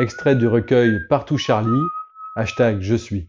Extrait du recueil Partout Charlie, hashtag Je suis.